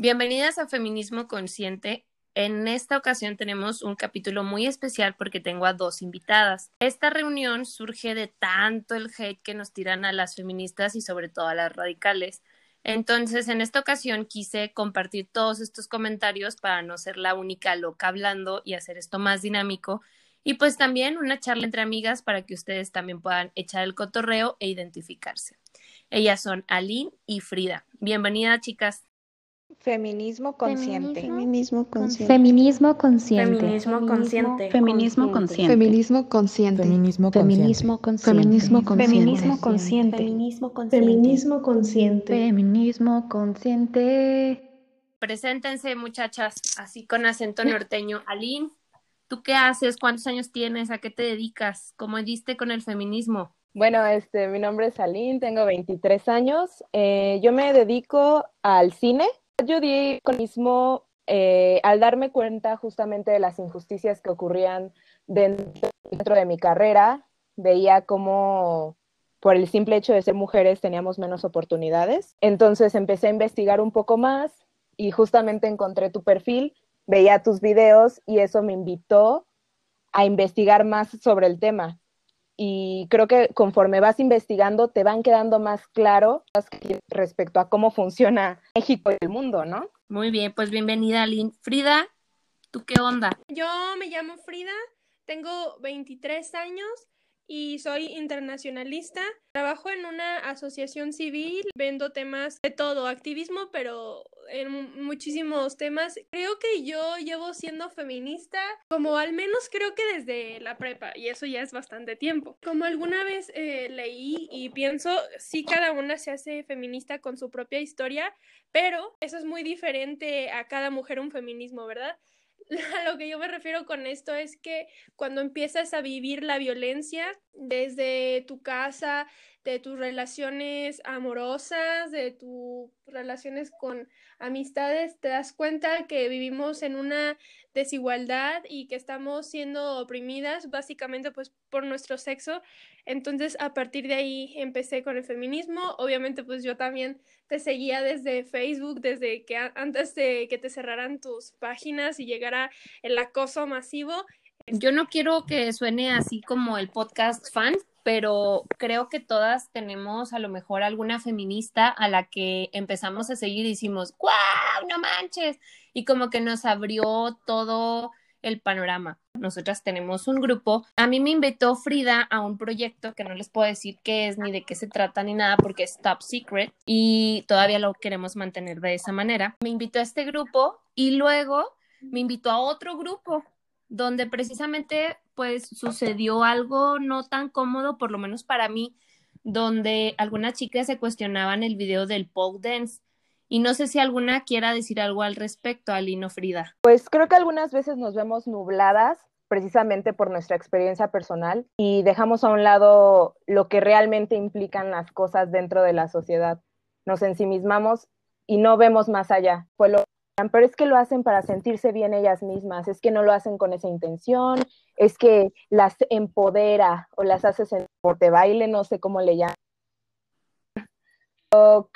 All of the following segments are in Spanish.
Bienvenidas a Feminismo Consciente. En esta ocasión tenemos un capítulo muy especial porque tengo a dos invitadas. Esta reunión surge de tanto el hate que nos tiran a las feministas y sobre todo a las radicales. Entonces, en esta ocasión quise compartir todos estos comentarios para no ser la única loca hablando y hacer esto más dinámico. Y pues también una charla entre amigas para que ustedes también puedan echar el cotorreo e identificarse. Ellas son Aline y Frida. Bienvenidas, chicas. Feminismo consciente. Feminismo consciente. Feminismo consciente. Feminismo consciente. Feminismo consciente. Feminismo consciente. Feminismo Feminismo consciente. Feminismo consciente. Feminismo consciente. Feminismo consciente. Feminismo consciente. Preséntense, muchachas, así con acento norteño. Aline, ¿tú qué haces? ¿Cuántos años tienes? ¿A qué te dedicas? ¿Cómo diste con el feminismo? Bueno, este, mi nombre es Aline, tengo 23 años. Eh, yo me dedico al cine. Yo di con mismo eh, al darme cuenta justamente de las injusticias que ocurrían dentro, dentro de mi carrera, veía cómo por el simple hecho de ser mujeres teníamos menos oportunidades. Entonces empecé a investigar un poco más y justamente encontré tu perfil, veía tus videos y eso me invitó a investigar más sobre el tema. Y creo que conforme vas investigando te van quedando más claro respecto a cómo funciona México y el mundo, ¿no? Muy bien, pues bienvenida, Aline. Frida, ¿tú qué onda? Yo me llamo Frida, tengo 23 años y soy internacionalista. Trabajo en una asociación civil, vendo temas de todo, activismo, pero en muchísimos temas. Creo que yo llevo siendo feminista como al menos creo que desde la prepa y eso ya es bastante tiempo. Como alguna vez eh, leí y pienso, sí cada una se hace feminista con su propia historia, pero eso es muy diferente a cada mujer un feminismo, ¿verdad? a lo que yo me refiero con esto es que cuando empiezas a vivir la violencia desde tu casa, de tus relaciones amorosas, de tus relaciones con amistades, te das cuenta que vivimos en una desigualdad y que estamos siendo oprimidas básicamente pues por nuestro sexo. Entonces a partir de ahí empecé con el feminismo. Obviamente pues yo también te seguía desde Facebook, desde que antes de que te cerraran tus páginas y llegara el acoso masivo. Yo no quiero que suene así como el podcast fan, pero creo que todas tenemos a lo mejor alguna feminista a la que empezamos a seguir y decimos, ¡guau! ¡No manches! Y como que nos abrió todo el panorama. Nosotras tenemos un grupo. A mí me invitó Frida a un proyecto que no les puedo decir qué es ni de qué se trata ni nada porque es top secret y todavía lo queremos mantener de esa manera. Me invitó a este grupo y luego me invitó a otro grupo donde precisamente pues sucedió algo no tan cómodo, por lo menos para mí, donde algunas chicas se cuestionaban el video del pole dance y no sé si alguna quiera decir algo al respecto, Alino Frida. Pues creo que algunas veces nos vemos nubladas precisamente por nuestra experiencia personal y dejamos a un lado lo que realmente implican las cosas dentro de la sociedad. Nos ensimismamos y no vemos más allá. Fue lo pero es que lo hacen para sentirse bien ellas mismas, es que no lo hacen con esa intención, es que las empodera o las hace sentir de baile, no sé cómo le llaman.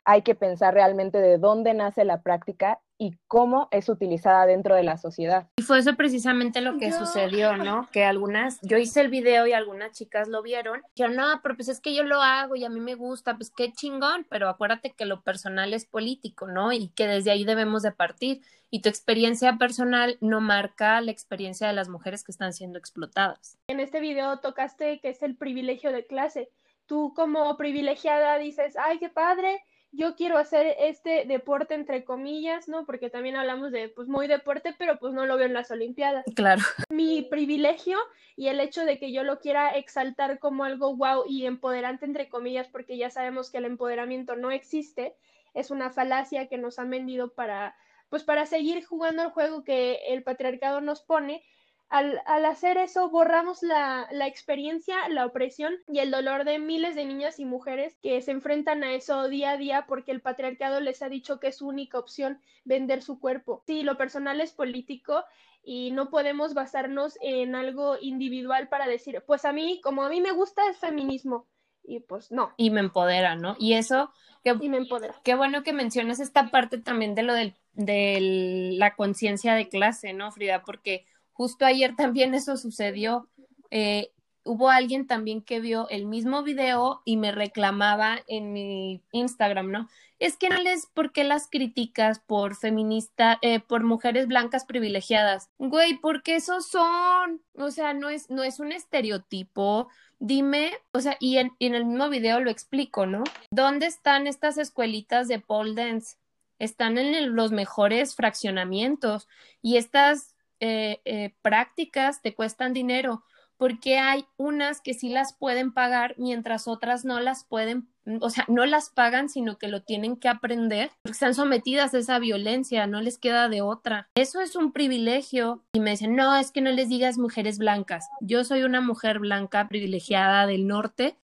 Hay que pensar realmente de dónde nace la práctica y cómo es utilizada dentro de la sociedad. Y fue eso precisamente lo que sucedió, ¿no? Que algunas, yo hice el video y algunas chicas lo vieron, dijeron, no, pero pues es que yo lo hago y a mí me gusta, pues qué chingón, pero acuérdate que lo personal es político, ¿no? Y que desde ahí debemos de partir. Y tu experiencia personal no marca la experiencia de las mujeres que están siendo explotadas. En este video tocaste que es el privilegio de clase tú como privilegiada dices, ay, qué padre, yo quiero hacer este deporte entre comillas, ¿no? Porque también hablamos de, pues, muy deporte, pero pues no lo veo en las Olimpiadas. Claro. Mi privilegio y el hecho de que yo lo quiera exaltar como algo wow y empoderante entre comillas, porque ya sabemos que el empoderamiento no existe, es una falacia que nos han vendido para, pues, para seguir jugando el juego que el patriarcado nos pone al, al, hacer eso, borramos la, la, experiencia, la opresión y el dolor de miles de niñas y mujeres que se enfrentan a eso día a día porque el patriarcado les ha dicho que es su única opción vender su cuerpo. Sí, lo personal es político y no podemos basarnos en algo individual para decir, pues a mí, como a mí me gusta, es feminismo. y pues no. Y me empodera, ¿no? Y eso, que, y me empodera. Qué bueno que mencionas esta parte también de lo del, de la conciencia de clase, ¿no, Frida? Porque justo ayer también eso sucedió. Eh, hubo alguien también que vio el mismo video y me reclamaba en mi Instagram, ¿no? Es que no les, ¿por qué las criticas por feminista, eh, por mujeres blancas privilegiadas? Güey, porque esos son, o sea, no es, no es un estereotipo. Dime, o sea, y en, en el mismo video lo explico, ¿no? ¿Dónde están estas escuelitas de pole dance? Están en los mejores fraccionamientos y estas eh, eh, prácticas te cuestan dinero porque hay unas que sí las pueden pagar mientras otras no las pueden, o sea, no las pagan, sino que lo tienen que aprender, porque están sometidas a esa violencia, no les queda de otra. Eso es un privilegio. Y me dicen, no, es que no les digas mujeres blancas. Yo soy una mujer blanca privilegiada del norte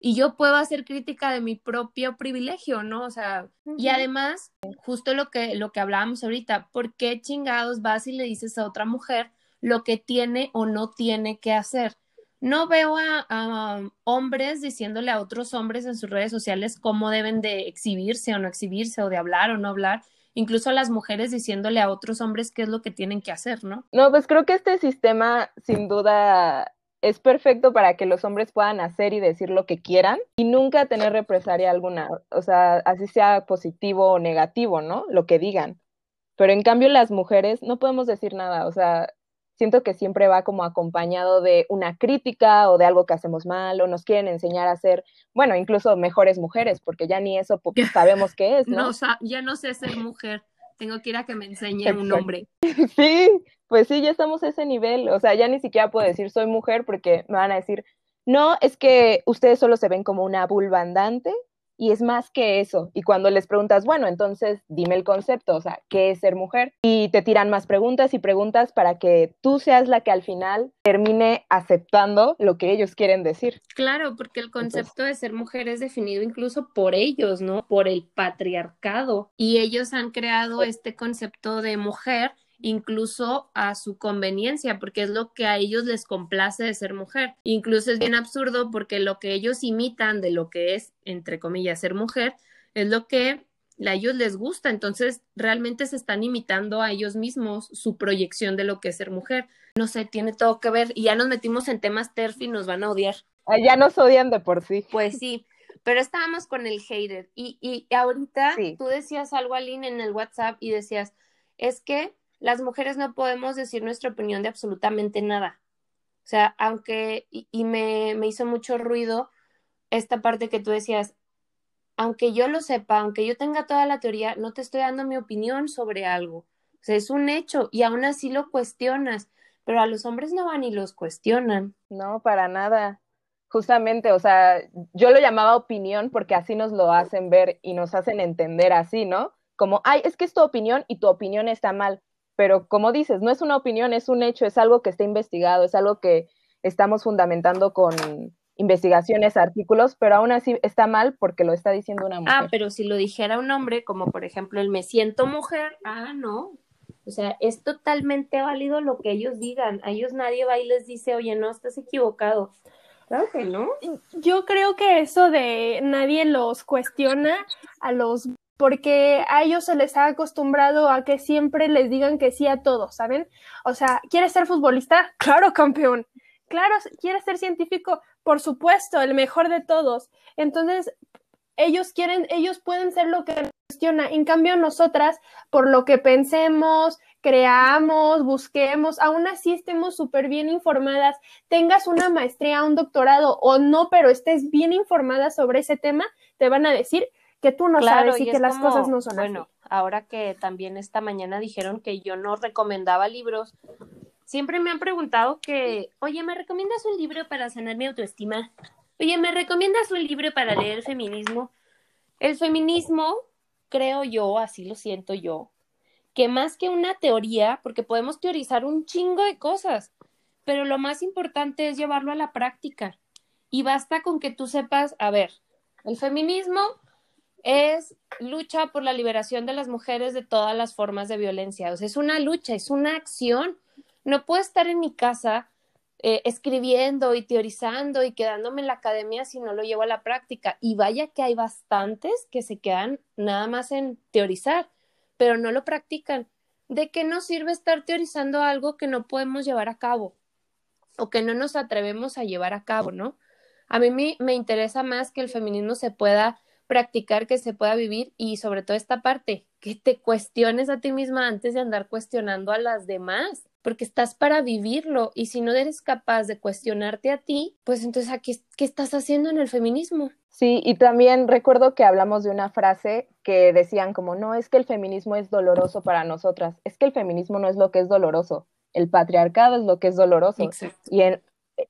y yo puedo hacer crítica de mi propio privilegio, ¿no? O sea, y además, justo lo que, lo que hablábamos ahorita, ¿por qué chingados vas y le dices a otra mujer? lo que tiene o no tiene que hacer. No veo a, hombres diciéndole a otros hombres en sus redes sociales cómo deben de exhibirse o no exhibirse o de hablar o no hablar. Incluso a las mujeres diciéndole a otros hombres qué es lo que tienen que hacer, ¿no? No, pues creo que este sistema sin duda es perfecto para que los hombres puedan hacer y decir lo que quieran y nunca tener represalia alguna, o sea, así sea positivo o negativo, ¿no? Lo que digan. Pero en cambio las mujeres no podemos decir nada, o sea, siento que siempre va como acompañado de una crítica o de algo que hacemos mal o nos quieren enseñar a ser, bueno, incluso mejores mujeres, porque ya ni eso sabemos qué es, ¿no? no ya no sé ser mujer, tengo que ir a que me enseñe un hombre. Sí, pues sí, ya estamos a ese nivel, o sea, ya ni siquiera puedo decir soy mujer porque me van a decir, no, es que ustedes solo se ven como una vulva andante y es más que eso. Y cuando les preguntas, bueno, entonces dime el concepto, o sea, ¿qué es ser mujer? Y te tiran más preguntas y preguntas para que tú seas la que al final termine aceptando lo que ellos quieren decir. Claro, porque el concepto de ser mujer es definido incluso por ellos, ¿no? Por el patriarcado. Y ellos han creado este concepto de mujer incluso a su conveniencia, porque es lo que a ellos les complace de ser mujer. Incluso es bien absurdo porque lo que ellos imitan de lo que es, entre comillas, ser mujer, es lo que a ellos les gusta. Entonces, realmente se están imitando a ellos mismos su proyección de lo que es ser mujer. No sé, tiene todo que ver. Y ya nos metimos en temas TERF y nos van a odiar. Ya nos odian de por sí. Pues sí. Pero estábamos con el hater. Y, y ahorita tú decías algo, Aline, en el WhatsApp y decías, es que las mujeres no podemos decir nuestra opinión de absolutamente nada. O sea, aunque, y, me, me hizo mucho ruido esta parte que tú decías, aunque yo lo sepa, aunque yo tenga toda la teoría, no te estoy dando mi opinión sobre algo. O sea, es un hecho y aún así lo cuestionas, pero a los hombres no van y los cuestionan. No, para nada. Justamente, o sea, yo lo llamaba opinión porque así nos lo hacen ver y nos hacen entender así, ¿no? Como, ay, es que es tu opinión y tu opinión está mal pero como dices, no es una opinión, es un hecho, es algo que está investigado, es algo que estamos fundamentando con investigaciones, artículos, pero aún así está mal porque lo está diciendo una mujer. Ah, pero si lo dijera un hombre, como por ejemplo el me siento mujer, ah, no. O sea, es totalmente válido lo que ellos digan. A ellos nadie va y les dice, oye, no, estás equivocado. Claro que no. Yo creo que eso de nadie los cuestiona a los porque a ellos se les ha acostumbrado a que siempre les digan que sí a todo, ¿saben? O sea, ¿quieres ser futbolista? Claro, campeón. Claro, ¿quieres ser científico? Por supuesto, el mejor de todos. Entonces, ellos quieren, ellos pueden ser lo que cuestiona. En cambio, nosotras, por lo que pensemos, creamos, busquemos, aún así estemos súper bien informadas, tengas una maestría, un doctorado o no, pero estés bien informada sobre ese tema, te van a decir que tú no sabes y, que las cosas no son bueno, ahora que también esta mañana dijeron que yo no recomendaba libros, siempre me han preguntado que, oye, ¿me recomiendas un libro para sanar mi autoestima? Oye, ¿me recomiendas un libro para leer el feminismo? El feminismo, creo yo, así lo siento yo, que más que una teoría, porque podemos teorizar un chingo de cosas, pero lo más importante es llevarlo a la práctica. Y basta con que tú sepas, a ver, el feminismo es lucha por la liberación de las mujeres de todas las formas de violencia. O es una lucha, es una acción. No puedo estar en mi casa eh, escribiendo y teorizando y quedándome en la academia si no lo llevo a la práctica. Y vaya que hay bastantes que se quedan nada más en teorizar, pero no lo practican. ¿De qué nos sirve estar teorizando algo que no podemos llevar a cabo o que no nos atrevemos a llevar a cabo, ¿no? A mí me, me interesa más que el feminismo se pueda practicar, que se pueda vivir y sobre todo esta parte, que te cuestiones a ti misma antes de andar cuestionando a las demás porque estás para vivirlo y si no eres capaz de cuestionarte a ti, pues entonces aquí qué estás haciendo en el feminismo? Sí, y también recuerdo que hablamos de una frase que decían como, no, es que el feminismo es doloroso para nosotras, es que el feminismo no es lo que es doloroso, el patriarcado es lo que es doloroso. Y,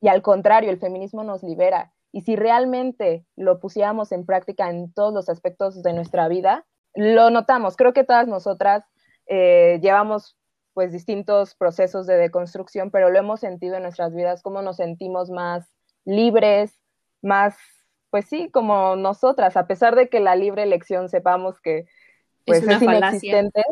y al contrario, el feminismo nos libera. Y si realmente lo pusiéramos en práctica en todos los aspectos de nuestra vida, lo notamos. Creo que todas nosotras eh, llevamos pues distintos procesos de deconstrucción, pero lo hemos sentido en nuestras vidas, cómo nos sentimos más libres, más, pues sí, como nosotras, a pesar de que la libre elección sepamos que pues, es, inexistente.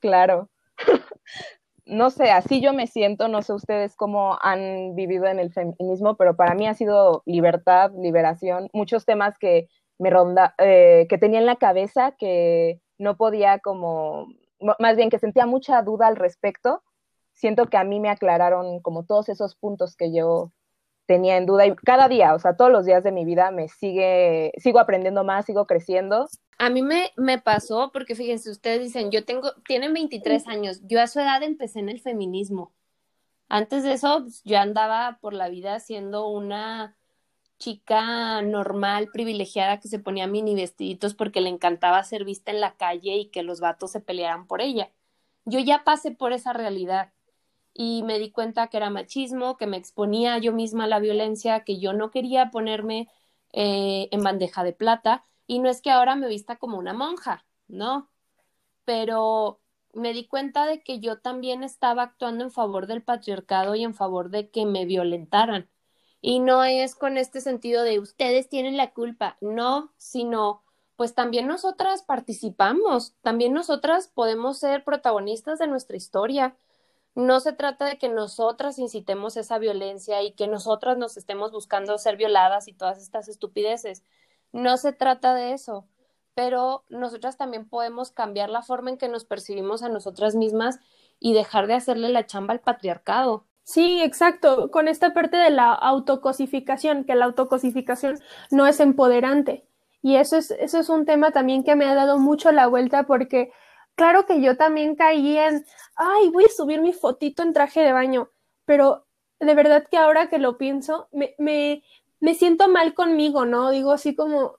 Claro. no sé, así yo me siento, no sé ustedes cómo han vivido en el feminismo, pero para mí ha sido libertad, liberación, muchos temas que me ronda, eh, que tenía en la cabeza que no podía como más bien que sentía mucha duda al respecto, siento que a mí me aclararon como todos esos puntos que yo tenía en duda y cada día, o sea, todos los días de mi vida me sigue, sigo aprendiendo más, sigo creciendo. A mí me, me pasó, porque fíjense, ustedes dicen, yo tengo, tienen 23 años, yo a su edad empecé en el feminismo. Antes de eso, pues, yo andaba por la vida siendo una chica normal, privilegiada, que se ponía mini vestiditos porque le encantaba ser vista en la calle y que los vatos se pelearan por ella. Yo ya pasé por esa realidad y me di cuenta que era machismo, que me exponía yo misma a la violencia, que yo no quería ponerme eh, en bandeja de plata. Y no es que ahora me vista como una monja, no, pero me di cuenta de que yo también estaba actuando en favor del patriarcado y en favor de que me violentaran. Y no es con este sentido de ustedes tienen la culpa, no, sino pues también nosotras participamos, también nosotras podemos ser protagonistas de nuestra historia. No se trata de que nosotras incitemos esa violencia y que nosotras nos estemos buscando ser violadas y todas estas estupideces. No se trata de eso, pero nosotras también podemos cambiar la forma en que nos percibimos a nosotras mismas y dejar de hacerle la chamba al patriarcado. Sí, exacto, con esta parte de la autocosificación, que la autocosificación no es empoderante. Y eso es, eso es un tema también que me ha dado mucho la vuelta porque claro que yo también caí en, ay, voy a subir mi fotito en traje de baño, pero de verdad que ahora que lo pienso, me, me, me siento mal conmigo, ¿no? Digo así como,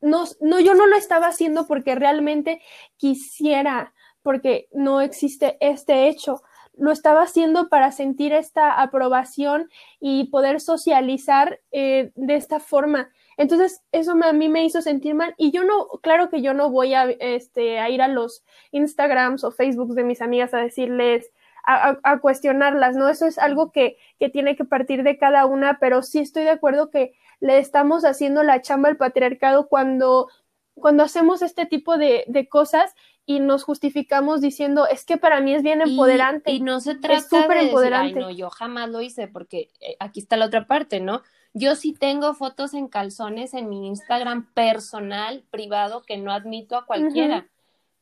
no, no, yo no lo estaba haciendo porque realmente quisiera, porque no existe este hecho lo estaba haciendo para sentir esta aprobación y poder socializar eh, de esta forma. Entonces, eso a mí me hizo sentir mal. Y yo no, claro que yo no voy a, este, a ir a los Instagrams o Facebooks de mis amigas a decirles, a, a, cuestionarlas, ¿no? Eso es algo que, que tiene que partir de cada una, pero sí estoy de acuerdo que le estamos haciendo la chamba al patriarcado cuando, cuando hacemos este tipo de, de cosas y nos justificamos diciendo es que para mí es bien empoderante. Y, no se trata de empoderante. Decir, no, yo jamás lo hice porque eh, aquí está la otra parte, ¿no? Yo sí tengo fotos en calzones en mi Instagram personal, privado, que no admito a cualquiera.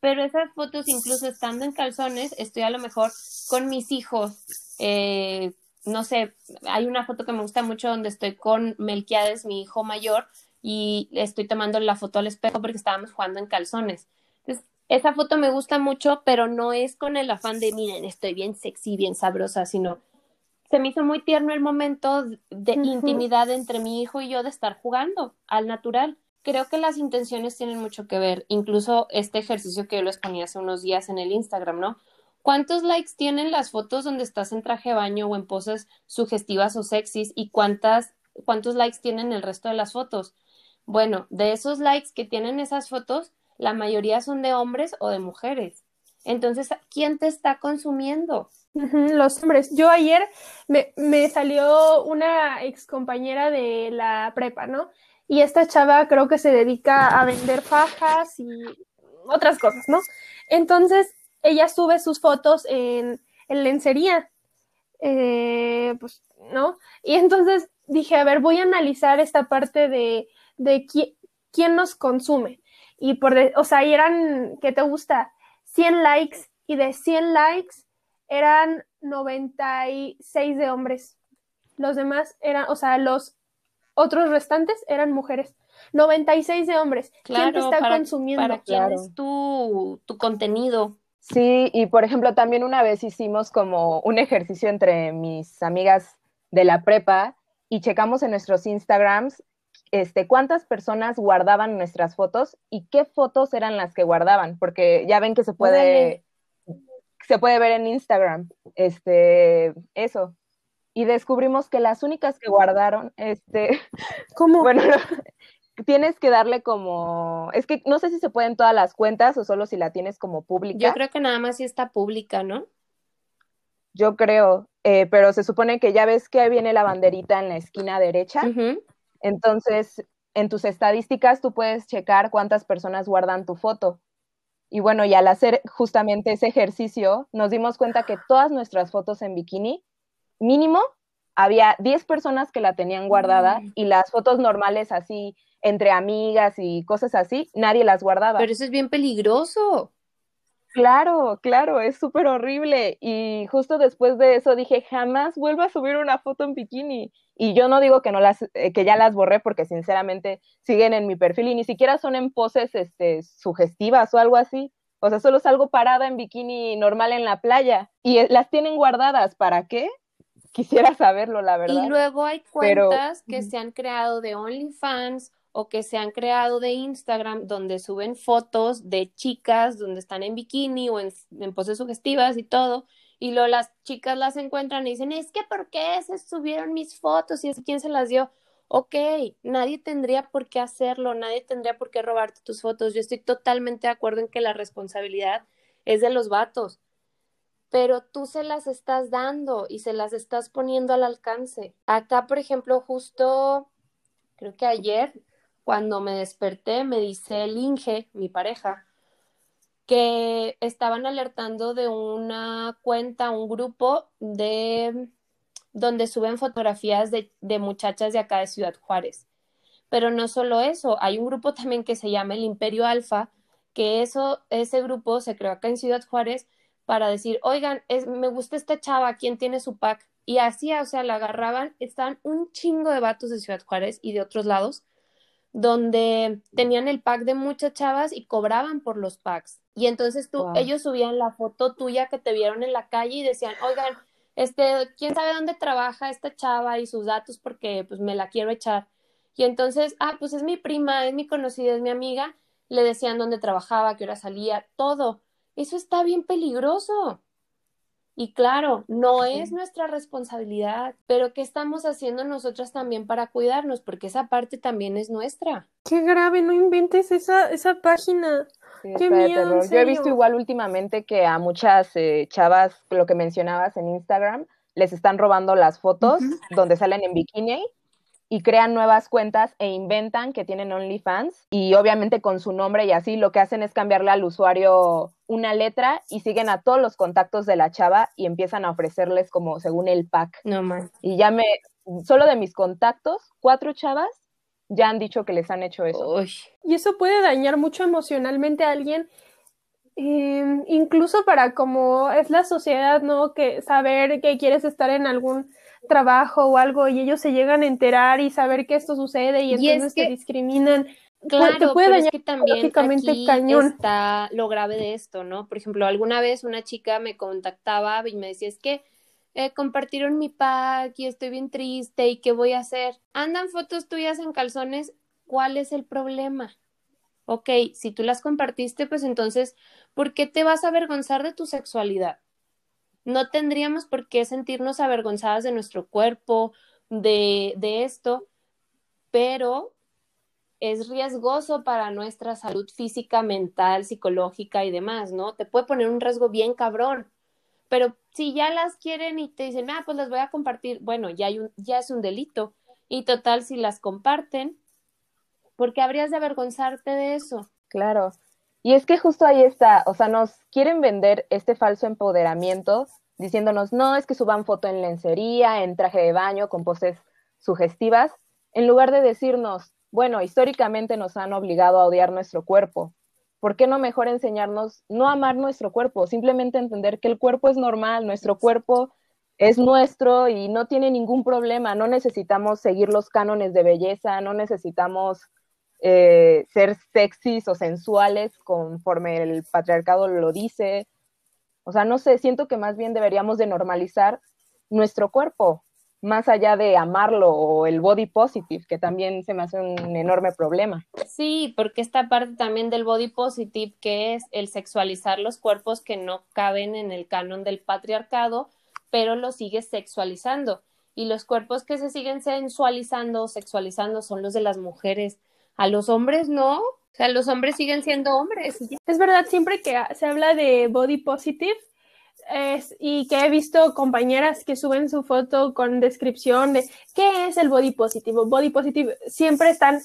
Pero esas fotos, incluso estando en calzones, estoy a lo mejor con mis hijos. Eh, no sé, hay una foto que me gusta mucho donde estoy con Melquiades, mi hijo mayor, y estoy tomando la foto al espejo porque estábamos jugando en calzones esa foto me gusta mucho, pero no es con el afán de, miren, estoy bien sexy, bien sabrosa, sino se me hizo muy tierno el momento de intimidad entre mi hijo y yo de estar jugando al natural. Creo que las intenciones tienen mucho que ver, incluso este ejercicio que yo les ponía hace unos días en el Instagram, ¿no? ¿Cuántos likes tienen las fotos donde estás en traje de baño o en poses sugestivas o sexys y cuántas, cuántos likes tienen el resto de las fotos? Bueno, de esos likes que tienen esas fotos, la mayoría son de hombres o de mujeres. Entonces, ¿quién te está consumiendo? Los hombres. Yo ayer me, salió una ex compañera de la prepa, ¿no? Y esta chava creo que se dedica a vender fajas y otras cosas, ¿no? Entonces, ella sube sus fotos en, en lencería eh, pues, ¿no? Y entonces dije, a ver, voy a analizar esta parte de, de quién nos consume. Y por, o sea, eran, ¿qué te gusta? 100 likes y de 100 likes eran 96 de hombres. Los demás eran, o sea, los otros restantes eran mujeres. 96 de hombres. Claro, ¿Quién te está consumiendo? Para quién es tu, tu contenido. Sí, y por ejemplo, también una vez hicimos como un ejercicio entre mis amigas de la prepa y checamos en nuestros Instagrams este, cuántas personas guardaban nuestras fotos y qué fotos eran las que guardaban, porque ya ven que se puede, se puede ver en Instagram, este, eso. Y descubrimos que las únicas que guardaron, este, ¿cómo? Bueno, tienes que darle como, es que no sé si se pueden todas las cuentas o solo si la tienes como pública. Yo creo que nada más si está pública, ¿no? Yo creo, eh, pero se supone que ya ves que viene la banderita en la esquina derecha. Entonces, en tus estadísticas tú puedes checar cuántas personas guardan tu foto. Y bueno, y al hacer justamente ese ejercicio, nos dimos cuenta que todas nuestras fotos en bikini, mínimo, había 10 personas que la tenían guardada mm. y las fotos normales así, entre amigas y cosas así, nadie las guardaba. Pero eso es bien peligroso. Claro, claro, es súper horrible. Y justo después de eso dije, jamás vuelvo a subir una foto en bikini. Y yo no digo que no las, eh, que ya las borré porque sinceramente siguen en mi perfil y ni siquiera son en poses este, sugestivas o algo así. O sea, solo salgo parada en bikini normal en la playa y eh, las tienen guardadas. ¿Para qué? Quisiera saberlo, la verdad. Y luego hay cuentas que se han creado de OnlyFans o que se han creado de Instagram donde suben fotos de chicas donde están en bikini o en, poses sugestivas y todo, y luego las chicas las encuentran y dicen, es que ¿por qué se subieron mis fotos y es quién se las dio? Ok, nadie tendría por qué hacerlo, nadie tendría por qué robarte tus fotos. Yo estoy totalmente de acuerdo en que la responsabilidad es de los vatos, pero tú se las estás dando y se las estás poniendo al alcance. Acá, por ejemplo, justo creo que ayer cuando me desperté, me dice el Inge, mi pareja, que estaban alertando de una cuenta, un grupo de donde suben fotografías de, muchachas de acá de Ciudad Juárez. Pero no solo eso, hay un grupo también que se llama el Imperio Alfa, que eso, ese grupo se creó acá en Ciudad Juárez para decir, oigan, es, me gusta esta chava, ¿quién tiene su pack? Y así, o sea, la agarraban, estaban un chingo de vatos de Ciudad Juárez y de otros lados donde tenían el pack de muchas chavas y cobraban por los packs. Y entonces tú, ellos subían la foto tuya que te vieron en la calle y decían, oigan, este, ¿quién sabe dónde trabaja esta chava y sus datos porque pues me la quiero echar? Y entonces, ah, pues es mi prima, es mi conocida, es mi amiga, le decían dónde trabajaba, qué hora salía, todo. Eso está bien peligroso. Y claro, no es nuestra responsabilidad, pero ¿qué estamos haciendo nosotras también para cuidarnos? Porque esa parte también es nuestra. Qué grave, no inventes esa, esa página. Qué miedo, Yo he visto igual últimamente que a muchas eh, chavas, lo que mencionabas en Instagram, les están robando las fotos donde salen en bikini y crean nuevas cuentas e inventan que tienen OnlyFans y obviamente con su nombre y así lo que hacen es cambiarle al usuario una letra y siguen a todos los contactos de la chava y empiezan a ofrecerles como según el pack. No más. Y ya me, solo de mis contactos, cuatro chavas ya han dicho que les han hecho eso. Y eso puede dañar mucho emocionalmente a alguien, em, incluso para como es la sociedad, ¿no? Que saber que quieres estar en algún trabajo o algo y ellos se llegan a enterar y saber que esto sucede y, entonces te discriminan. Claro, pero es que también aquí cañón. está lo grave de esto, ¿no? Por ejemplo, alguna vez una chica me contactaba y me decía, es que eh, compartieron mi pack y estoy bien triste y qué voy a hacer. Andan fotos tuyas en calzones, ¿cuál es el problema? Ok, si tú las compartiste, pues entonces, ¿por qué te vas a avergonzar de tu sexualidad? No tendríamos por qué sentirnos avergonzadas de nuestro cuerpo, de, de esto, pero es riesgoso para nuestra salud física, mental, psicológica y demás, ¿no? Te puede poner un riesgo bien cabrón. Pero si ya las quieren y te dicen, ah, pues las voy a compartir, bueno, ya, hay un, ya es un delito. Y total, si las comparten, ¿por qué habrías de avergonzarte de eso? Claro. Y es que justo ahí está, o sea, nos quieren vender este falso empoderamiento diciéndonos, no, es que suban foto en lencería, en traje de baño, con poses sugestivas, en lugar de decirnos, bueno, históricamente nos han obligado a odiar nuestro cuerpo. ¿Por qué no mejor enseñarnos no amar nuestro cuerpo? Simplemente entender que el cuerpo es normal, nuestro cuerpo es nuestro y no tiene ningún problema. No necesitamos seguir los cánones de belleza, no necesitamos eh, ser sexys o sensuales conforme el patriarcado lo dice. O sea, no sé, siento que más bien deberíamos de normalizar nuestro cuerpo, más allá de amarlo o el body positive, que también se me hace un enorme problema. Sí, porque esta parte también del body positive, que es el sexualizar los cuerpos que no caben en el canon del patriarcado, pero lo sigue sexualizando. Y los cuerpos que se siguen sensualizando o sexualizando son los de las mujeres. A los hombres no. O sea, los hombres siguen siendo hombres. Es verdad, siempre que se habla de body positive, es, y que he visto compañeras que suben su foto con descripción de qué es el body positivo. Body positive siempre están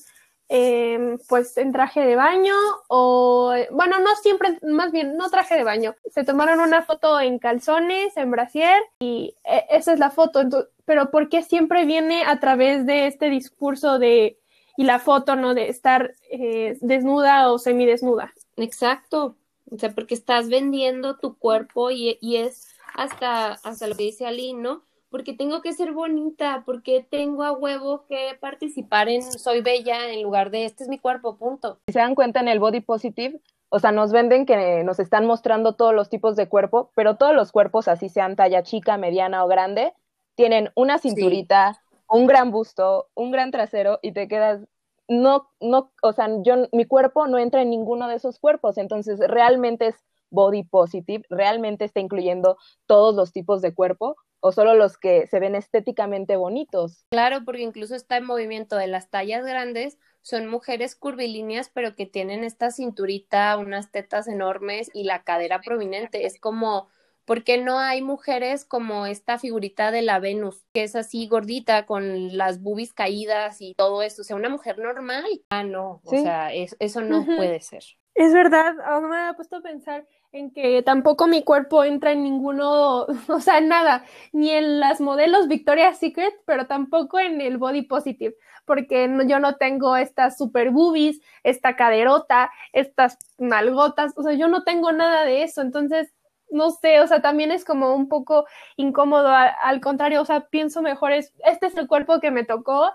eh, pues en traje de baño o, bueno, no siempre, más bien, no traje de baño. Se tomaron una foto en calzones, en brasier y e, esa es la foto. pero ¿por qué siempre viene a través de este discurso de, y la foto, ¿no? De estar eh, desnuda o semidesnuda. Exacto. O sea, porque estás vendiendo tu cuerpo y, y es hasta, hasta lo que dice Ali, ¿no? Porque tengo que ser bonita, porque tengo a huevo que participar en Soy Bella en lugar de este es mi cuerpo, punto. Si se dan cuenta en el body positive, o sea, nos venden que nos están mostrando todos los tipos de cuerpo, pero todos los cuerpos, así sean talla chica, mediana o grande, tienen una cinturita, un gran busto, un gran trasero y te quedas, no, no, o sea, yo, mi cuerpo no entra en ninguno de esos cuerpos, entonces realmente es body positive, realmente está incluyendo todos los tipos de cuerpo o solo los que se ven estéticamente bonitos. Claro, porque incluso está en movimiento de las tallas grandes, son mujeres curvilíneas, pero que tienen esta cinturita, unas tetas enormes y la cadera prominente. Es como ¿Por qué no hay mujeres como esta figurita de la Venus, que es así gordita, con las boobies caídas y todo eso? O sea, una mujer normal. Ah, no, o sea, eso no puede ser. Es verdad, ahora me ha puesto a pensar en que tampoco mi cuerpo entra en ninguno, o sea, nada, ni en las modelos Victoria's Secret, pero tampoco en el body positive, porque yo no tengo estas super boobies, esta caderota, estas nalgotas, o sea, yo no tengo nada de eso, entonces no sé, o sea, también es como un poco incómodo, al, contrario, o sea, pienso mejor es, este es el cuerpo que me tocó,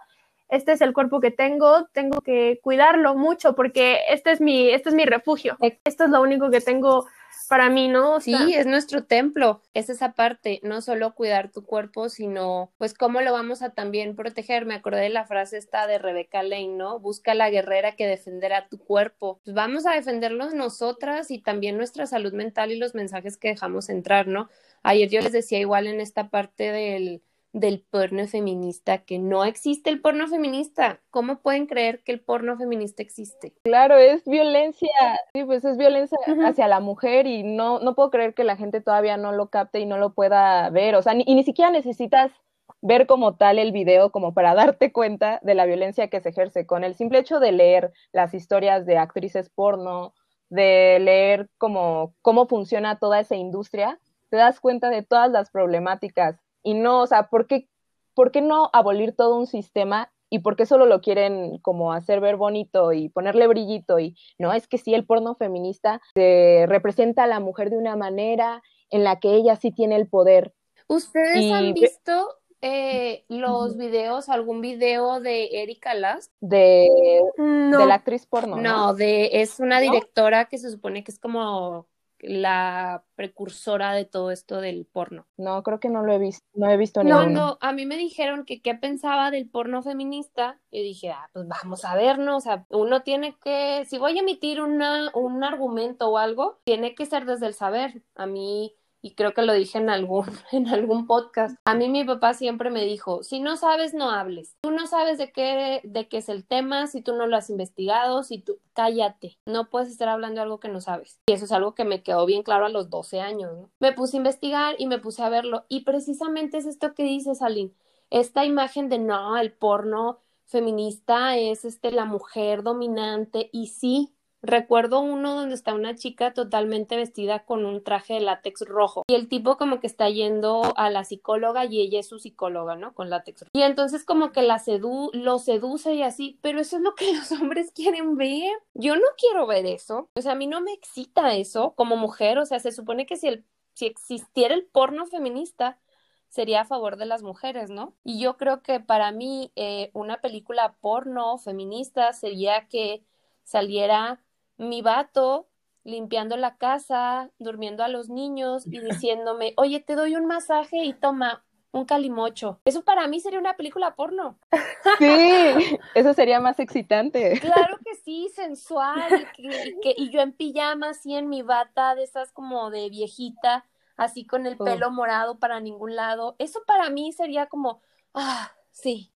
este es el cuerpo que tengo, tengo que cuidarlo mucho porque este es mi, este es mi refugio, esto es lo único que tengo para mí, ¿no? sí, es nuestro templo, es esa parte, no solo cuidar tu cuerpo, sino pues cómo lo vamos a también proteger. Me acordé de la frase esta de Rebeca Lane, ¿no? Busca la guerrera que defenderá tu cuerpo. Pues vamos a defenderlos nosotras y también nuestra salud mental y los mensajes que dejamos entrar, ¿no? Ayer yo les decía igual en esta parte del del porno feminista, que no existe el porno feminista. ¿Cómo pueden creer que el porno feminista existe? Claro, es violencia, sí, pues es violencia hacia la mujer y no, no puedo creer que la gente todavía no lo capte y no lo pueda ver, o sea, ni, y ni siquiera necesitas ver como tal el video como para darte cuenta de la violencia que se ejerce con el simple hecho de leer las historias de actrices porno, de leer como cómo funciona toda esa industria, te das cuenta de todas las problemáticas y no, o sea, ¿por qué, ¿por qué no abolir todo un sistema y por qué solo lo quieren como hacer ver bonito y ponerle brillito y no, es que sí, el porno feminista representa a la mujer de una manera en la que ella sí tiene el poder. ¿Ustedes han visto eh, los videos, algún video de Erika Last? De, de la actriz porno. No, de, es una directora que se supone que es como la precursora de todo esto del porno. No, creo que no lo he visto, no he visto No, no, a mí me dijeron que qué pensaba del porno feminista y dije, ah, pues vamos a vernos, o sea, uno tiene que, si voy a emitir una, un argumento o algo, tiene que ser desde el saber. A mí y creo que lo dije en algún, en algún podcast. A mí mi papá siempre me dijo, si no sabes, no hables. Tú no sabes de qué, de qué es el tema, si tú no lo has investigado, si tú, cállate. No puedes estar hablando de algo que no sabes. Y eso es algo que me quedó bien claro a los 12 años. Me puse a investigar y me puse a verlo. Y precisamente es esto que dice Salim. Esta imagen de no, el porno feminista es este, la mujer dominante. Y sí, Recuerdo uno donde está una chica totalmente vestida con un traje de látex rojo y el tipo como que está yendo a la psicóloga y ella es su psicóloga, ¿no? Con látex rojo. Y entonces como que la sedu lo seduce y así, pero eso es lo que los hombres quieren ver. Yo no quiero ver eso. O sea, a mí no me excita eso como mujer. O sea, se supone que si, el, si existiera el porno feminista, sería a favor de las mujeres, ¿no? Y yo creo que para mí eh, una película porno feminista sería que saliera mi vato limpiando la casa, durmiendo a los niños y diciéndome, oye, te doy un masaje y toma un calimocho. Eso para mí sería una película porno. Sí, eso sería más excitante. Claro que sí, sensual, y, que, y yo en pijama, así en mi bata de esas como de viejita, así con el pelo morado para ningún lado. Eso para mí sería como, ah, sí.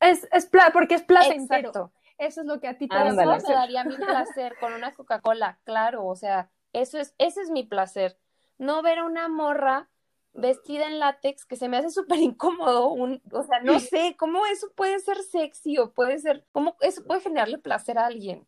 Es, es porque es placentero. Exacto. Eso es lo que a ti te da Eso me daría mi placer con una Coca-Cola, claro, o sea, eso es, ese es mi placer. No ver a una morra vestida en látex que se me hace súper incómodo, un, o sea, no sé, ¿cómo eso puede ser sexy o puede ser, cómo eso puede generarle placer a alguien?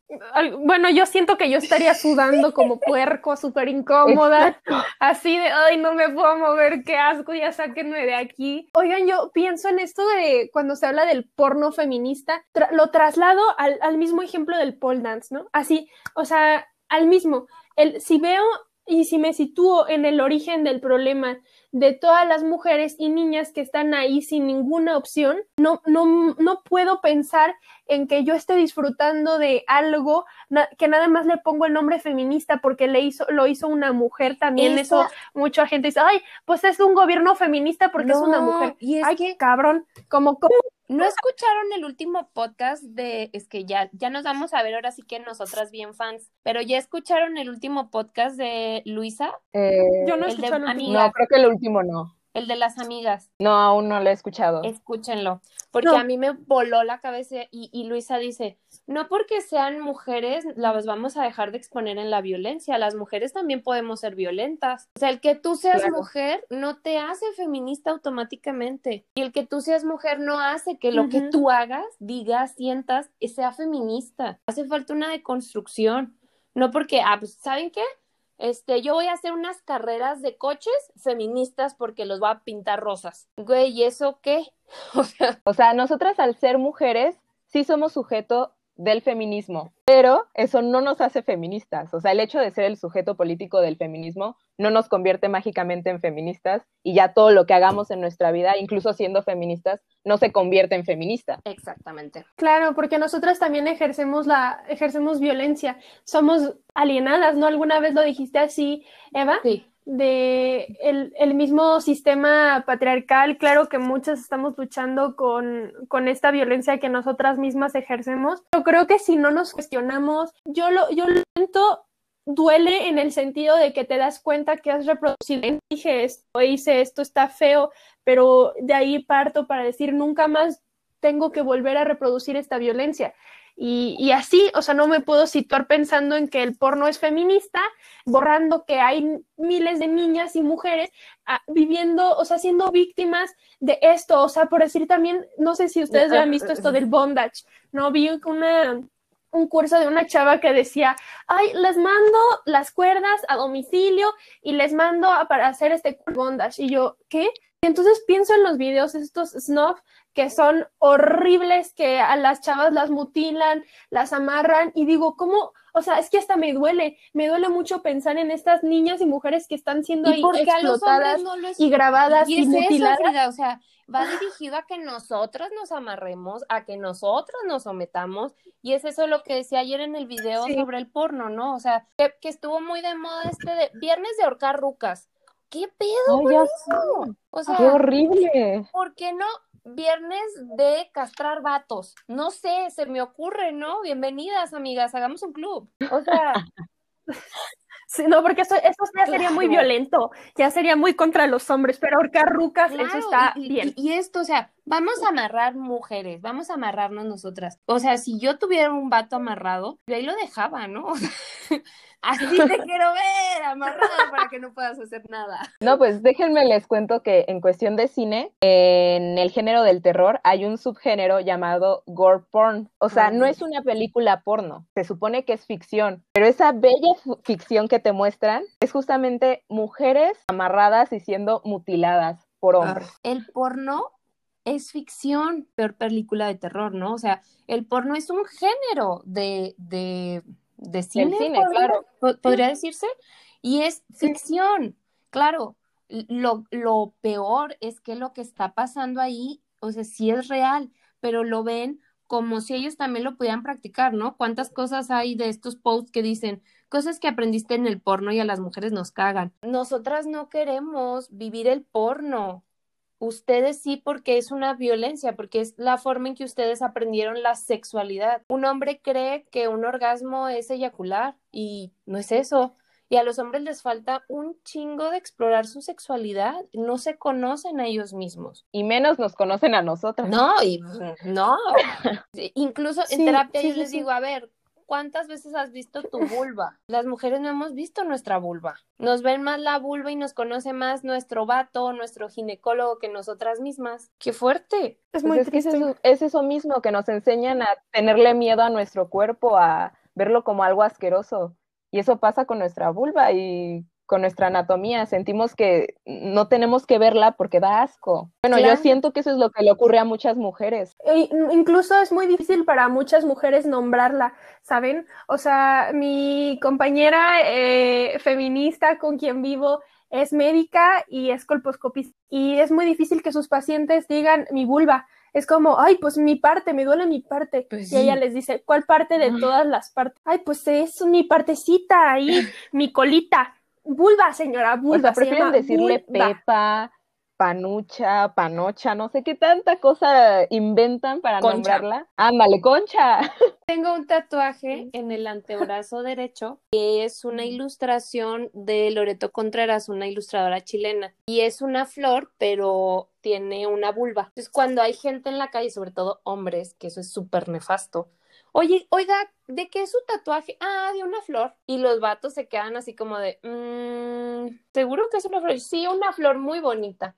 Bueno, yo siento que yo estaría sudando como puerco, súper incómoda, así de, ay, no me puedo mover, qué asco, ya sáquenme de aquí. Oigan, yo pienso en esto de cuando se habla del porno feminista, lo traslado al, al mismo ejemplo del pole dance, ¿no? Así, o sea, al mismo, el, si veo y si me sitúo en el origen del problema de todas las mujeres y niñas que están ahí sin ninguna opción, no, no, no puedo pensar en que yo esté disfrutando de algo que nada más le pongo el nombre feminista porque le hizo, lo hizo una mujer también. Eso, mucha gente dice, ay, pues es un gobierno feminista porque es una mujer. Y ay, que... cabrón, como, como ¿No escucharon el último podcast de, es que ya, ya nos vamos a ver ahora sí que nosotras bien fans, pero ya escucharon el último podcast de Luisa? Eh, Yo no escuché el No, creo que el último no. El de las amigas. No, aún no lo he escuchado. Escúchenlo, porque a mí me voló la cabeza y, y, Luisa dice, no porque sean mujeres las vamos a dejar de exponer en la violencia, las mujeres también podemos ser violentas. O sea, el que tú seas mujer no te hace feminista automáticamente y el que tú seas mujer no hace que lo que tú hagas, digas, sientas, sea feminista. Hace falta una deconstrucción. No porque, ah, pues, ¿saben qué? Este, yo voy a hacer unas carreras de coches feministas porque los voy a pintar rosas. Güey, ¿y eso qué? O sea, o sea, nosotras al ser mujeres sí somos sujeto del feminismo, pero eso no nos hace feministas. O sea, el hecho de ser el sujeto político del feminismo no nos convierte mágicamente en feministas y ya todo lo que hagamos en nuestra vida, incluso siendo feministas, no se convierte en feminista. Exactamente. Claro, porque nosotras también ejercemos la ejercemos violencia. Somos alienadas, ¿no? Alguna vez lo dijiste así, Eva. Sí de el, mismo sistema patriarcal, claro que muchas estamos luchando con, con, esta violencia que nosotras mismas ejercemos. Yo creo que si no nos cuestionamos, yo lo, yo lo siento, duele en el sentido de que te das cuenta que has reproducido, dije esto, hice esto, está feo, pero de ahí parto para decir nunca más tengo que volver a reproducir esta violencia. Y, así, o sea, no me puedo situar pensando en que el porno es feminista, borrando que hay miles de niñas y mujeres ah, viviendo, o sea, siendo víctimas de esto. O sea, por decir también, no sé si ustedes ya han visto esto del bondage, ¿no? Vi una, un curso de una chava que decía, ay, les mando las cuerdas a domicilio y les mando para hacer este bondage. Y yo, ¿qué? Y entonces pienso en los videos estos snuff que son horribles, que a las chavas las mutilan, las amarran y digo, ¿cómo? O sea, es que hasta me duele, me duele mucho pensar en estas niñas y mujeres que están siendo ahí explotadas y grabadas y, mutiladas. o sea, va dirigido a que nosotros nos amarremos, a que nosotros nos sometamos y es eso lo que decía ayer en el video sobre el porno, ¿no? O sea, que, estuvo muy de moda este de viernes de ahorcar rucas. ¿Qué pedo? O sea, qué horrible. ¿Por qué no? viernes de castrar vatos. No sé, se me ocurre, ¿no? Bienvenidas, amigas, hagamos un club. O sea. Sí, no, porque eso, eso ya sería muy violento, ya sería muy contra los hombres, pero ahorcar rucas, eso está bien. Y, esto, o sea, vamos a amarrar mujeres, vamos a amarrarnos nosotras. O sea, si yo tuviera un vato amarrado, yo ahí lo dejaba, ¿no? Así te quiero ver, amarrado para que no puedas hacer nada. No, pues déjenme les cuento que en cuestión de cine, en el género del terror hay un subgénero llamado gore porn. O sea, no es una película porno, se supone que es ficción, pero esa bella ficción que te muestran es justamente mujeres amarradas y siendo mutiladas por hombres. El porno es ficción, peor película de terror, ¿no? O sea, el porno es un género de, de, de cine, claro. podría decirse, y es ficción, claro. Lo, lo peor es que lo que está pasando ahí, o sea, sí es real, pero lo ven como si ellos también lo pudieran practicar, ¿no? ¿Cuántas cosas hay de estos posts que dicen cosas que aprendiste en el porno y a las mujeres nos cagan? Nosotras no queremos vivir el porno. Ustedes sí porque es una violencia, porque es la forma en que ustedes aprendieron la sexualidad. Un hombre cree que un orgasmo es eyacular y no es eso. Y a los hombres les falta un chingo de explorar su sexualidad. No se conocen a ellos mismos. Y menos nos conocen a nosotros. No, y no. Incluso en terapia yo les digo, a ver, ¿cuántas veces has visto tu vulva? Las mujeres no hemos visto nuestra vulva. Nos ven más la vulva y nos conoce más nuestro vato, nuestro ginecólogo que nosotras mismas. ¡Qué fuerte! Es muy pues es eso mismo que nos enseñan a tenerle miedo a nuestro cuerpo, a verlo como algo asqueroso. Y eso pasa con nuestra vulva y con nuestra anatomía, sentimos que no tenemos que verla porque da asco. Bueno, yo siento que eso es lo que le ocurre a muchas mujeres. E incluso es muy difícil para muchas mujeres nombrarla, ¿saben? O sea, mi compañera eh, feminista con quien vivo es médica y es colposcopista y es muy difícil que sus pacientes digan mi vulva. Es como, ay, pues mi parte, me duele mi parte. Pues y ella les dice, ¿cuál parte de todas las partes? Ay, pues es mi partecita ahí, mi colita vulva, señora, vulva. prefieren decirle Pepa, Panucha, Panocha, no sé qué tanta cosa inventan para nombrarla. Ándale, Concha. Tengo un tatuaje en el antebrazo derecho que es una ilustración de Loreto Contreras, una ilustradora chilena. Y es una flor, pero tiene una vulva. Entonces, cuando hay gente en la calle, sobre todo hombres, que eso es súper nefasto, Oye, oiga, ¿de qué es su tatuaje? Ah, de una flor. Y los vatos se quedan así como de, mmm, ¿seguro que es una flor? Sí, una flor muy bonita.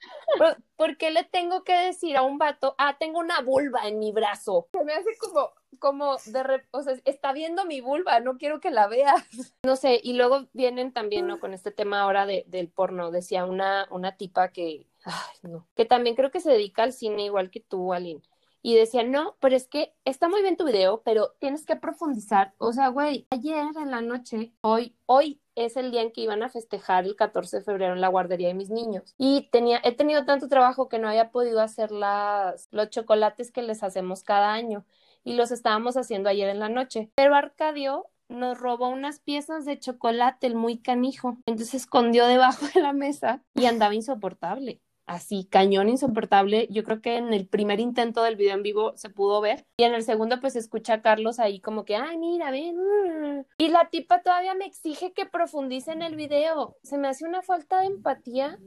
¿Por, qué le tengo que decir a un vato, ah, tengo una vulva en mi brazo? Se me hace como, como de, o sea, está viendo mi vulva, no quiero que la veas. No sé, y luego vienen también, ¿no? Con este tema ahora de, del porno. Decía una, una tipa que, ay, no, que también creo que se dedica al cine igual que tú, Aline y decía, no, pero es que está muy bien tu video, pero tienes que profundizar. O sea, güey, ayer en la noche, hoy, hoy es el día en que iban a festejar el 14 de febrero en la guardería de mis niños. Y tenía, he tenido tanto trabajo que no había podido hacer las, los chocolates que les hacemos cada año. Y los estábamos haciendo ayer en la noche. Pero Arcadio nos robó unas piezas de chocolate, el muy canijo. Entonces escondió debajo de la mesa y andaba insoportable así cañón insoportable. Yo creo que en el primer intento del video en vivo se pudo ver y en el segundo pues escucha a Carlos ahí como que, ay, mira, ven. Mm". Y la tipa todavía me exige que profundice en el video. Se me hace una falta de empatía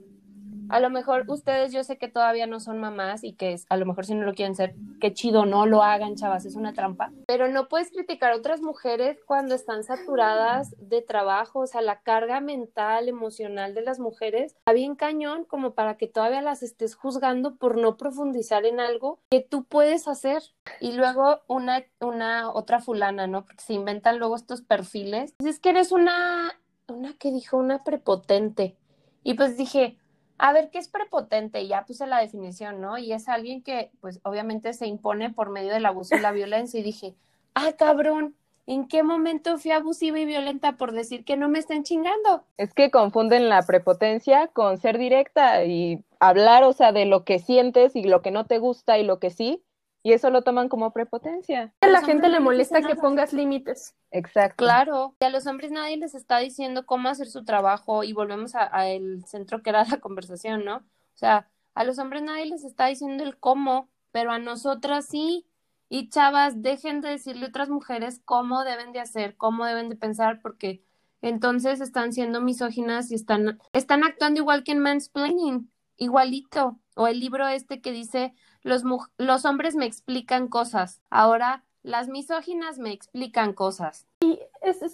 a lo mejor ustedes yo sé que todavía no son mamás y que a lo mejor si no lo quieren ser, qué chido, no lo hagan, chavas, es una trampa. Pero no puedes criticar a otras mujeres cuando están saturadas de trabajo, o sea, la carga mental, emocional de las mujeres está bien cañón como para que todavía las estés juzgando por no profundizar en algo que tú puedes hacer. Y luego una, una otra fulana, ¿no? Se inventan luego estos perfiles. Es que eres una, una que dijo, una prepotente. Y pues dije, a ver, ¿qué es prepotente? Ya puse la definición, ¿no? Y es alguien que, pues, obviamente se impone por medio del abuso y la violencia. Y dije, ah, cabrón, ¿en qué momento fui abusiva y violenta por decir que no me estén chingando? Es que confunden la prepotencia con ser directa y hablar, o sea, de lo que sientes y lo que no te gusta y lo que sí, y eso lo toman como prepotencia. A la gente le molesta que pongas límites. Exacto. Claro, y a los hombres nadie les está diciendo cómo hacer su trabajo y volvemos a, el centro que era la conversación, ¿no? O sea, a los hombres nadie les está diciendo el cómo, pero a nosotras sí. Y chavas, dejen de decirle a otras mujeres cómo deben de hacer, cómo deben de pensar, porque entonces están siendo misóginas y están, están actuando igual que en mansplaining. igualito. O el libro este que dice, los, los hombres me explican cosas, ahora las misóginas me explican cosas. Y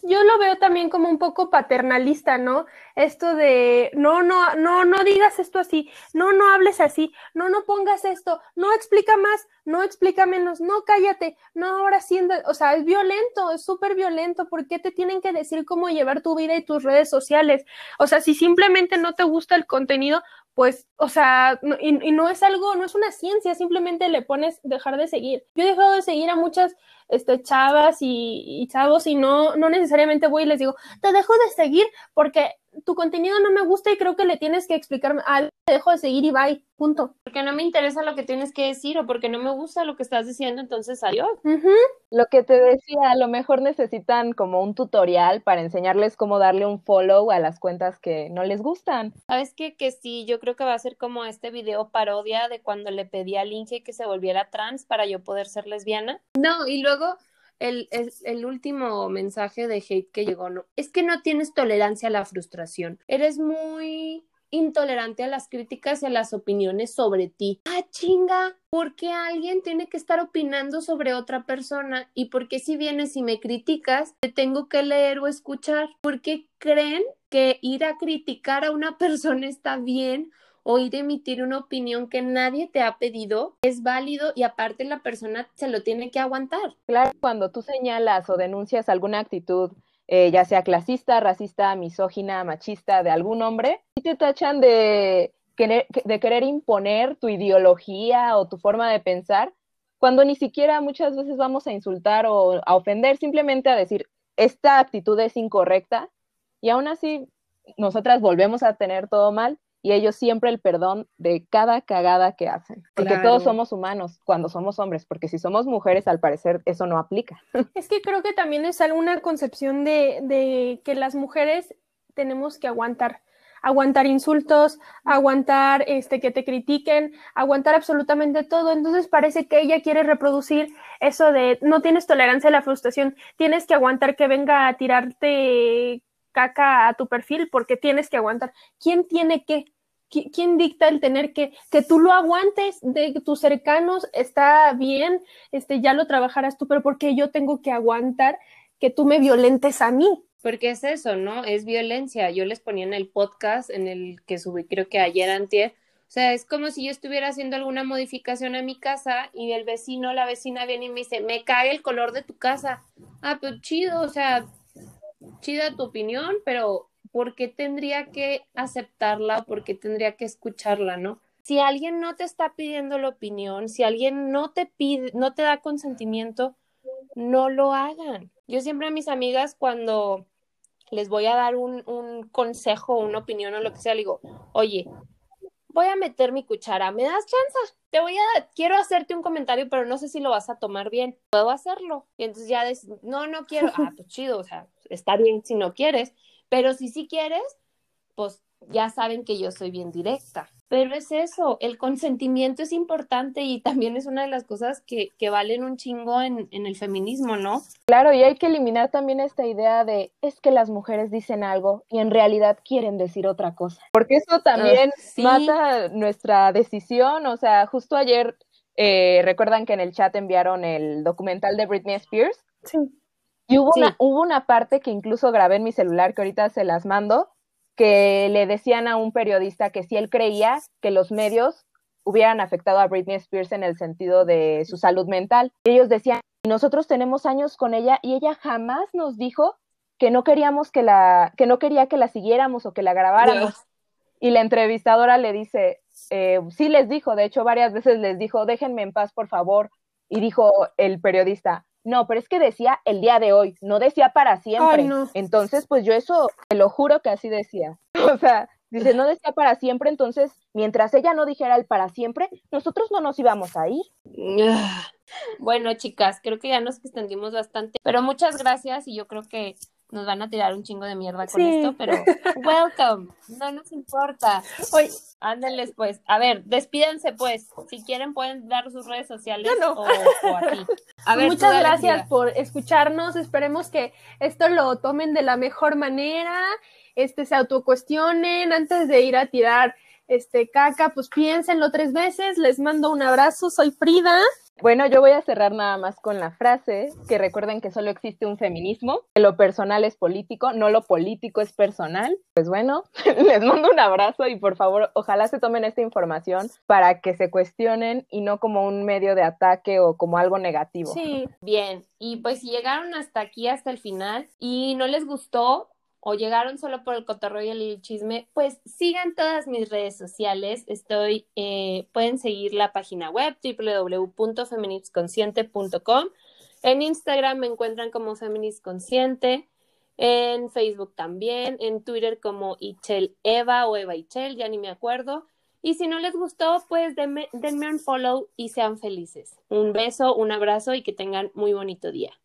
yo lo veo también como un poco paternalista, ¿no? Esto de no, no, no, no digas esto así, no, no hables así, no, no pongas esto, no explica más, no explica menos, no cállate, no ahora sí, o sea, es violento, es súper violento, ¿por qué te tienen que decir cómo llevar tu vida y tus redes sociales? O sea, si simplemente no te gusta el contenido, pues, o sea, y, y, no es algo, no es una ciencia, simplemente le pones dejar de seguir. Yo he dejado de seguir a muchas este, chavas y, chavos y no, no necesariamente voy y les digo, te dejo de seguir porque tu contenido no me gusta y creo que le tienes que explicar, ah, te dejo de seguir y bye, punto. Porque no me interesa lo que tienes que decir o porque no me gusta lo que estás diciendo, entonces adiós. Lo que te decía, a lo mejor necesitan como un tutorial para enseñarles cómo darle un follow a las cuentas que no les gustan. ¿Sabes qué? Que sí, yo creo que va a ser como este video parodia de cuando le pedí a Linge que se volviera trans para yo poder ser lesbiana. No, y luego el, el, último mensaje de hate que llegó, no, es que no tienes tolerancia a la frustración. Eres muy intolerante a las críticas y a las opiniones sobre ti. Ah, chinga, ¿por qué alguien tiene que estar opinando sobre otra persona? ¿Y por qué si vienes y me criticas, te tengo que leer o escuchar? ¿Por qué creen que ir a criticar a una persona está bien o ir emitir una opinión que nadie te ha pedido es válido y aparte la persona se lo tiene que aguantar. Claro, cuando tú señalas o denuncias alguna actitud, eh, ya sea clasista, racista, misógina, machista de algún hombre, y te tachan de querer, de querer imponer tu ideología o tu forma de pensar, cuando ni siquiera muchas veces vamos a insultar o a ofender, simplemente a decir, esta actitud es incorrecta, y aún así nosotras volvemos a tener todo mal y ellos siempre el perdón de cada cagada que hacen. Porque todos somos humanos cuando somos hombres, porque si somos mujeres, al parecer, eso no aplica. Es que creo que también es alguna concepción de, de que las mujeres tenemos que aguantar aguantar insultos, aguantar este que te critiquen, aguantar absolutamente todo. Entonces parece que ella quiere reproducir eso de no tienes tolerancia a la frustración, tienes que aguantar que venga a tirarte caca a tu perfil porque tienes que aguantar. ¿Quién tiene que? ¿Quién dicta el tener que, que tú lo aguantes de tus cercanos? Está bien, este, ya lo trabajarás tú, pero porque yo tengo que aguantar que tú me violentes a mí? Porque es eso, ¿no? Es violencia. Yo les ponía en el podcast en el que subí, creo que ayer antier, o sea, es como si yo estuviera haciendo alguna modificación a mi casa y el vecino, la vecina viene y me dice, me cae el color de tu casa. Ah, pues chido, o sea, chida tu opinión, pero ¿por qué tendría que aceptarla? ¿Por qué tendría que escucharla, no? Si alguien no te está pidiendo la opinión, si alguien no te pide, no te da consentimiento, no lo hagan. Yo siempre a mis amigas cuando les voy a dar un, un consejo, una opinión o lo que sea, le digo, oye, voy a meter mi cuchara, ¿me das chance? Te voy a, quiero hacerte un comentario, pero no sé si lo vas a tomar bien. ¿Puedo hacerlo? Y entonces ya no, no quiero. Ah, pues chido, o sea, está bien si no quieres, pero si sí quieres, pues ya saben que yo soy bien directa. Pero es eso, el consentimiento es importante y también es una de las cosas que, que valen un chingo en, en, el feminismo, ¿no? Claro, y hay que eliminar también esta idea de es que las mujeres dicen algo y en realidad quieren decir otra cosa. Porque eso también mata nuestra decisión. O sea, justo ayer, eh, recuerdan que en el chat enviaron el documental de Britney Spears. Sí. Y hubo, una, hubo una parte que incluso grabé en mi celular, que ahorita se las mando, que le decían a un periodista que si él creía que los medios hubieran afectado a Britney Spears en el sentido de su salud mental. Ellos decían, nosotros tenemos años con ella y ella jamás nos dijo que no queríamos que la, que no quería que la siguiéramos o que la grabáramos. Y la entrevistadora le dice, eh, sí les dijo, de hecho varias veces les dijo, déjenme en paz, por favor. Y dijo el periodista, no, pero es que decía el día de hoy, no decía para siempre. Entonces, pues yo eso, te lo juro que así decía. O sea, dice, no decía para siempre, entonces, mientras ella no dijera el para siempre, nosotros no nos íbamos a ir. Bueno, chicas, creo que ya nos extendimos bastante, pero muchas gracias y yo creo que nos van a tirar un chingo de mierda con esto, pero welcome, no nos importa. Oye, ándenles pues. A ver, despídense pues. Si quieren pueden dar sus redes sociales O, aquí. A ver, Muchas gracias por escucharnos. Esperemos que esto lo tomen de la mejor manera, este se autocuestionen antes de ir a tirar este, caca, pues piénsenlo tres veces, les mando un abrazo, soy Frida. Bueno, yo voy a cerrar nada más con la frase, que recuerden que solo existe un feminismo, que lo personal es político, no lo político es personal. Pues bueno, les mando un abrazo y por favor, ojalá se tomen esta información para que se cuestionen y no como un medio de ataque o como algo negativo. Sí, bien. Y pues si llegaron hasta aquí, hasta el final, y no les gustó, o llegaron solo por el cotorreo y el chisme, pues sigan todas mis redes sociales. Estoy, eh, pueden seguir la página web www.feministconsciente.com. En Instagram me encuentran como Feminist Consciente, en Facebook también, en Twitter como Ichel Eva o Eva Ichel, ya ni me acuerdo. Y si no les gustó, pues denme un follow y sean felices. Un beso, un abrazo y que tengan muy bonito día.